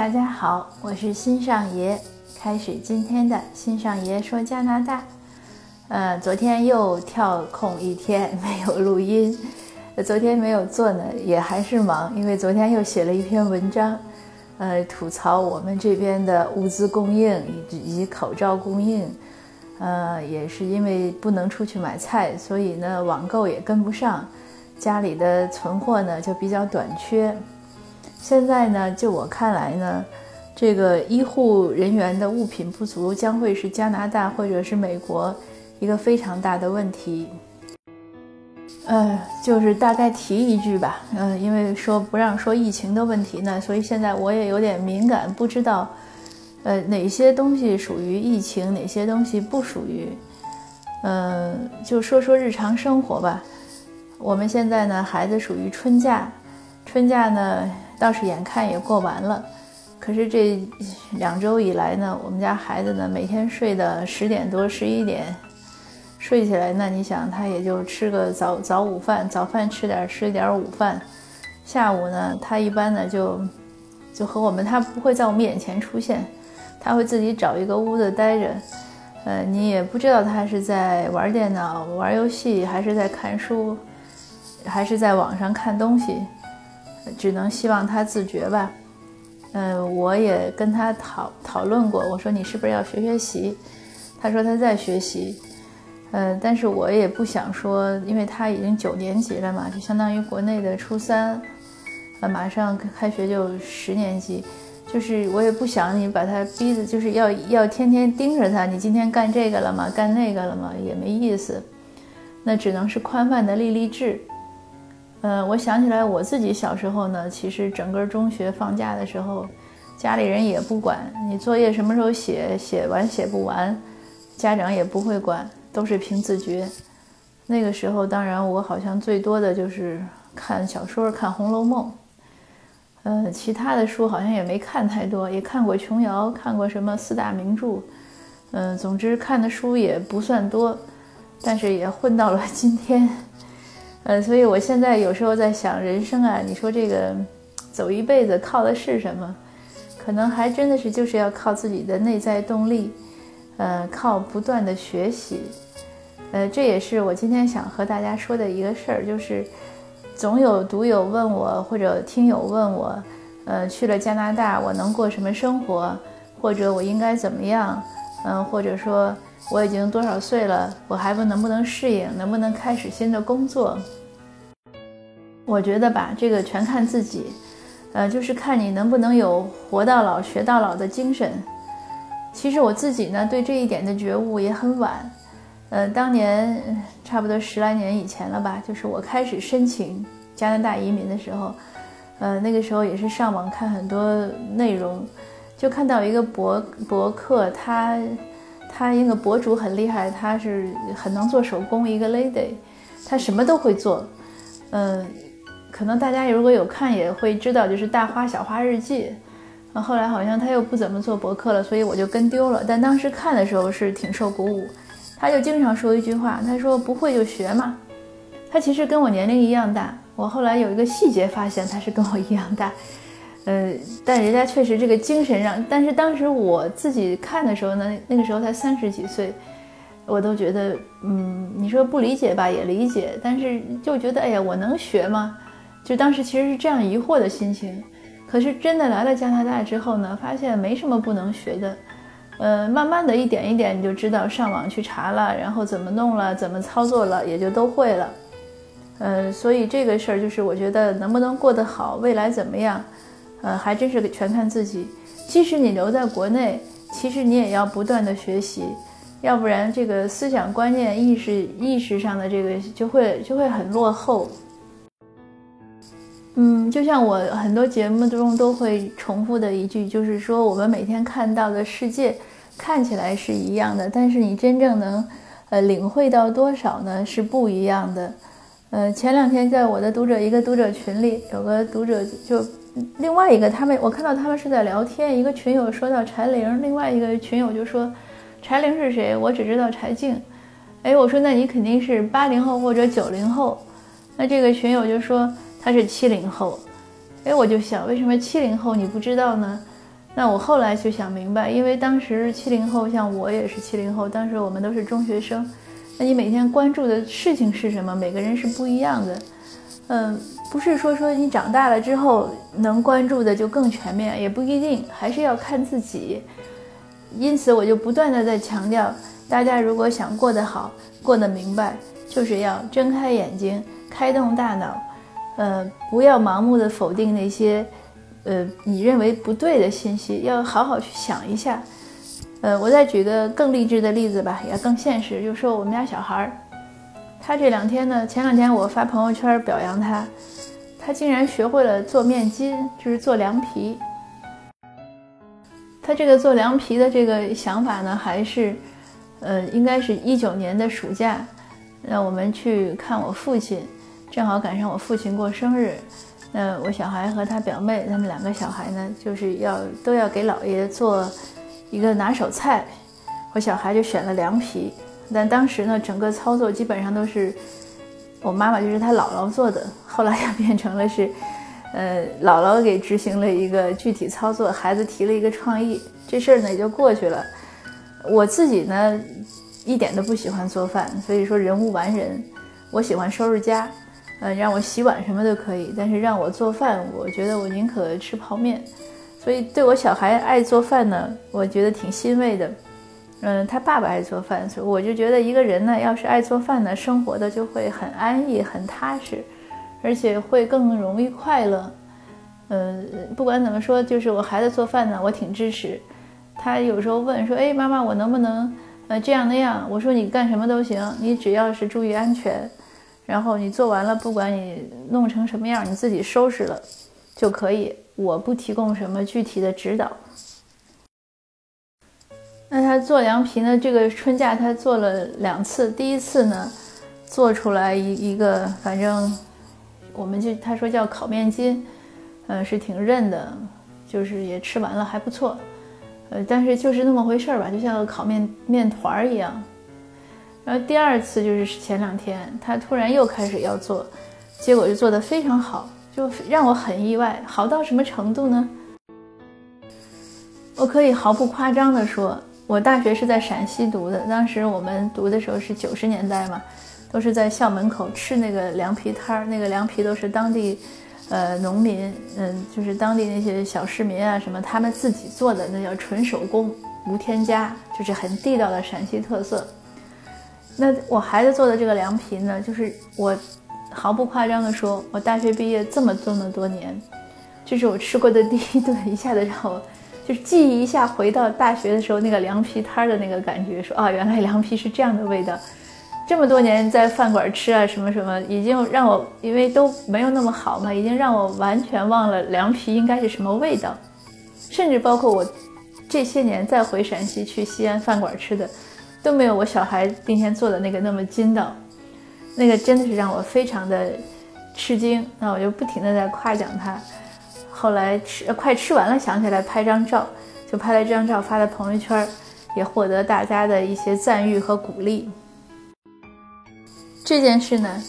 大家好，我是新上爷，开始今天的新上爷说加拿大。呃，昨天又跳空一天没有录音，昨天没有做呢，也还是忙，因为昨天又写了一篇文章，呃，吐槽我们这边的物资供应以及口罩供应。呃，也是因为不能出去买菜，所以呢，网购也跟不上，家里的存货呢就比较短缺。现在呢，就我看来呢，这个医护人员的物品不足将会是加拿大或者是美国一个非常大的问题。呃，就是大概提一句吧，嗯，因为说不让说疫情的问题呢，所以现在我也有点敏感，不知道，呃，哪些东西属于疫情，哪些东西不属于。嗯，就说说日常生活吧。我们现在呢，孩子属于春假，春假呢。倒是眼看也过完了，可是这两周以来呢，我们家孩子呢每天睡到十点多、十一点，睡起来那，你想他也就吃个早早午饭，早饭吃点，吃点午饭，下午呢，他一般呢就就和我们，他不会在我们眼前出现，他会自己找一个屋子待着，呃，你也不知道他是在玩电脑、玩游戏，还是在看书，还是在网上看东西。只能希望他自觉吧。嗯，我也跟他讨讨论过，我说你是不是要学学习？他说他在学习。嗯，但是我也不想说，因为他已经九年级了嘛，就相当于国内的初三，呃，马上开学就十年级，就是我也不想你把他逼的，就是要要天天盯着他，你今天干这个了吗？干那个了吗？也没意思。那只能是宽泛的立立志。嗯，我想起来我自己小时候呢，其实整个中学放假的时候，家里人也不管你作业什么时候写，写完写不完，家长也不会管，都是凭自觉。那个时候，当然我好像最多的就是看小说，看《红楼梦》。嗯，其他的书好像也没看太多，也看过琼瑶，看过什么四大名著。嗯，总之看的书也不算多，但是也混到了今天。呃，所以我现在有时候在想，人生啊，你说这个走一辈子靠的是什么？可能还真的是就是要靠自己的内在动力，呃，靠不断的学习。呃，这也是我今天想和大家说的一个事儿，就是总有读友问我，或者听友问我，呃，去了加拿大我能过什么生活，或者我应该怎么样？嗯，或者说。我已经多少岁了，我还不能不能适应，能不能开始新的工作？我觉得吧，这个全看自己，呃，就是看你能不能有活到老学到老的精神。其实我自己呢，对这一点的觉悟也很晚，呃，当年差不多十来年以前了吧，就是我开始申请加拿大移民的时候，呃，那个时候也是上网看很多内容，就看到一个博博客，他。他一个博主很厉害，他是很能做手工，一个 lady，他什么都会做。嗯，可能大家如果有看也会知道，就是大花小花日记。啊，后来好像他又不怎么做博客了，所以我就跟丢了。但当时看的时候是挺受鼓舞。他就经常说一句话，他说不会就学嘛。他其实跟我年龄一样大，我后来有一个细节发现，他是跟我一样大。呃，但人家确实这个精神上，但是当时我自己看的时候呢，那个时候才三十几岁，我都觉得，嗯，你说不理解吧，也理解，但是就觉得，哎呀，我能学吗？就当时其实是这样疑惑的心情。可是真的来了加拿大之后呢，发现没什么不能学的，呃，慢慢的一点一点你就知道，上网去查了，然后怎么弄了，怎么操作了，也就都会了。呃，所以这个事儿就是我觉得能不能过得好，未来怎么样？呃，还真是全看自己。即使你留在国内，其实你也要不断的学习，要不然这个思想观念、意识意识上的这个就会就会很落后。嗯，就像我很多节目中都会重复的一句，就是说我们每天看到的世界看起来是一样的，但是你真正能呃领会到多少呢？是不一样的。呃，前两天在我的读者一个读者群里，有个读者就。另外一个，他们我看到他们是在聊天。一个群友说到柴玲，另外一个群友就说：“柴玲是谁？我只知道柴静。”哎，我说那你肯定是八零后或者九零后。那这个群友就说他是七零后。哎，我就想，为什么七零后你不知道呢？那我后来就想明白，因为当时七零后，像我也是七零后，当时我们都是中学生，那你每天关注的事情是什么？每个人是不一样的。嗯，不是说说你长大了之后能关注的就更全面，也不一定，还是要看自己。因此，我就不断的在强调，大家如果想过得好、过得明白，就是要睁开眼睛，开动大脑，呃，不要盲目的否定那些。呃，你认为不对的信息，要好好去想一下。呃，我再举个更励志的例子吧，也更现实，就说我们家小孩儿，他这两天呢，前两天我发朋友圈表扬他，他竟然学会了做面筋，就是做凉皮。他这个做凉皮的这个想法呢，还是，呃，应该是一九年的暑假，让我们去看我父亲，正好赶上我父亲过生日。那我小孩和他表妹，他们两个小孩呢，就是要都要给姥爷做一个拿手菜。我小孩就选了凉皮，但当时呢，整个操作基本上都是我妈妈，就是他姥姥做的。后来又变成了是，呃，姥姥给执行了一个具体操作，孩子提了一个创意，这事儿呢也就过去了。我自己呢，一点都不喜欢做饭，所以说人无完人，我喜欢收拾家。嗯，让我洗碗什么都可以，但是让我做饭，我觉得我宁可吃泡面。所以对我小孩爱做饭呢，我觉得挺欣慰的。嗯，他爸爸爱做饭，所以我就觉得一个人呢，要是爱做饭呢，生活的就会很安逸、很踏实，而且会更容易快乐。嗯，不管怎么说，就是我孩子做饭呢，我挺支持。他有时候问说：“哎，妈妈，我能不能呃这样那样？”我说：“你干什么都行，你只要是注意安全。”然后你做完了，不管你弄成什么样，你自己收拾了就可以。我不提供什么具体的指导。那他做凉皮呢？这个春假他做了两次，第一次呢，做出来一一个，反正我们就他说叫烤面筋，嗯，是挺韧的，就是也吃完了还不错，呃，但是就是那么回事儿吧，就像个烤面面团儿一样。然后第二次就是前两天，他突然又开始要做，结果就做得非常好，就让我很意外。好到什么程度呢？我可以毫不夸张地说，我大学是在陕西读的，当时我们读的时候是九十年代嘛，都是在校门口吃那个凉皮摊儿，那个凉皮都是当地，呃，农民，嗯，就是当地那些小市民啊什么，他们自己做的，那叫纯手工，无添加，就是很地道的陕西特色。那我孩子做的这个凉皮呢，就是我毫不夸张的说，我大学毕业这么这么多年，这是我吃过的第一顿，一下子让我就是记忆一下回到大学的时候那个凉皮摊的那个感觉，说啊，原来凉皮是这样的味道。这么多年在饭馆吃啊什么什么，已经让我因为都没有那么好嘛，已经让我完全忘了凉皮应该是什么味道，甚至包括我这些年再回陕西去西安饭馆吃的。都没有我小孩今天做的那个那么筋道，那个真的是让我非常的吃惊。那我就不停的在夸奖他。后来吃快吃完了，想起来拍张照，就拍了这张照发在朋友圈，也获得大家的一些赞誉和鼓励。这件事呢，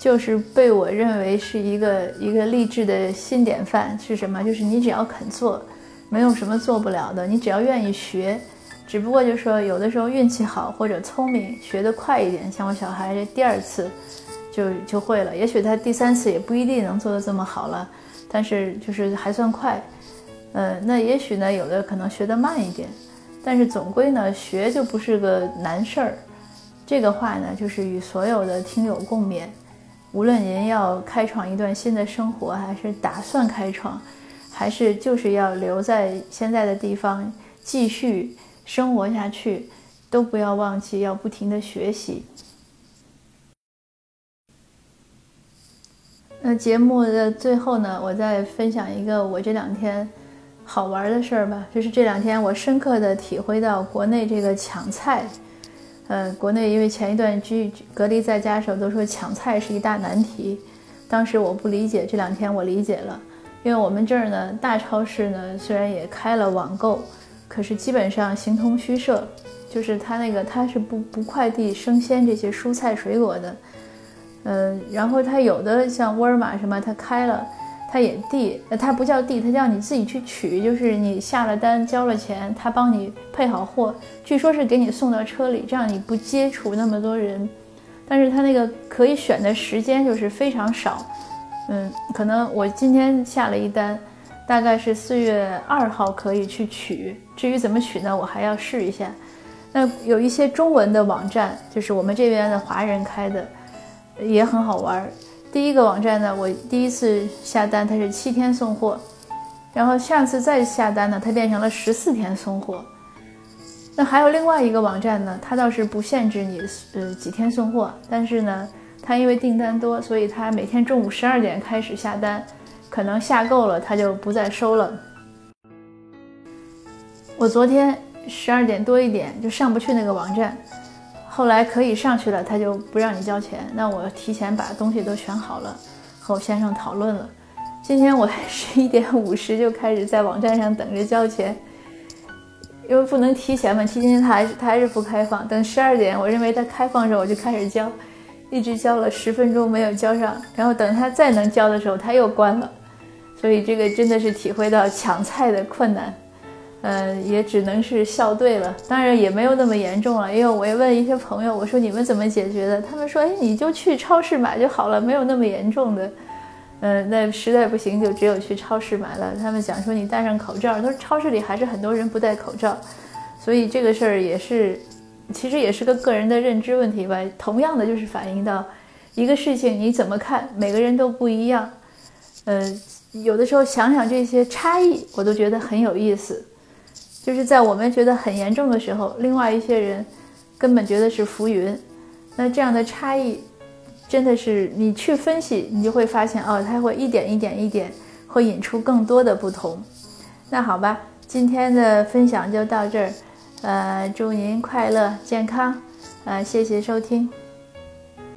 就是被我认为是一个一个励志的新典范。是什么？就是你只要肯做，没有什么做不了的。你只要愿意学。只不过就是说有的时候运气好或者聪明学得快一点，像我小孩这第二次就就会了，也许他第三次也不一定能做得这么好了，但是就是还算快。呃，那也许呢有的可能学得慢一点，但是总归呢学就不是个难事儿。这个话呢就是与所有的听友共勉，无论您要开创一段新的生活，还是打算开创，还是就是要留在现在的地方继续。生活下去，都不要忘记要不停的学习。那节目的最后呢，我再分享一个我这两天好玩的事儿吧。就是这两天我深刻的体会到国内这个抢菜，呃，国内因为前一段居隔离在家的时候都说抢菜是一大难题，当时我不理解，这两天我理解了，因为我们这儿呢，大超市呢虽然也开了网购。可是基本上形同虚设，就是他那个他是不不快递生鲜这些蔬菜水果的，嗯，然后他有的像沃尔玛什么他开了，它也递，呃，它不叫递，它叫你自己去取，就是你下了单交了钱，他帮你配好货，据说是给你送到车里，这样你不接触那么多人。但是它那个可以选的时间就是非常少，嗯，可能我今天下了一单，大概是四月二号可以去取，至于怎么取呢，我还要试一下。那有一些中文的网站，就是我们这边的华人开的，也很好玩。第一个网站呢，我第一次下单它是七天送货，然后下次再下单呢，它变成了十四天送货。那还有另外一个网站呢，它倒是不限制你呃几天送货，但是呢，它因为订单多，所以它每天中午十二点开始下单，可能下够了他就不再收了。我昨天十二点多一点就上不去那个网站。后来可以上去了，他就不让你交钱。那我提前把东西都选好了，和我先生讨论了。今天我十一点五十就开始在网站上等着交钱，因为不能提前嘛。提前他还是他还是不开放。等十二点，我认为他开放的时候，我就开始交，一直交了十分钟没有交上。然后等他再能交的时候，他又关了。所以这个真的是体会到抢菜的困难。嗯，也只能是笑对了，当然也没有那么严重了。因为我也问一些朋友，我说你们怎么解决的？他们说，哎，你就去超市买就好了，没有那么严重的。嗯，那实在不行就只有去超市买了。他们讲说你戴上口罩，都超市里还是很多人不戴口罩，所以这个事儿也是，其实也是个个人的认知问题吧。同样的就是反映到一个事情你怎么看，每个人都不一样。嗯，有的时候想想这些差异，我都觉得很有意思。就是在我们觉得很严重的时候，另外一些人根本觉得是浮云。那这样的差异，真的是你去分析，你就会发现哦，它会一点一点一点，会引出更多的不同。那好吧，今天的分享就到这儿。呃，祝您快乐健康。呃，谢谢收听。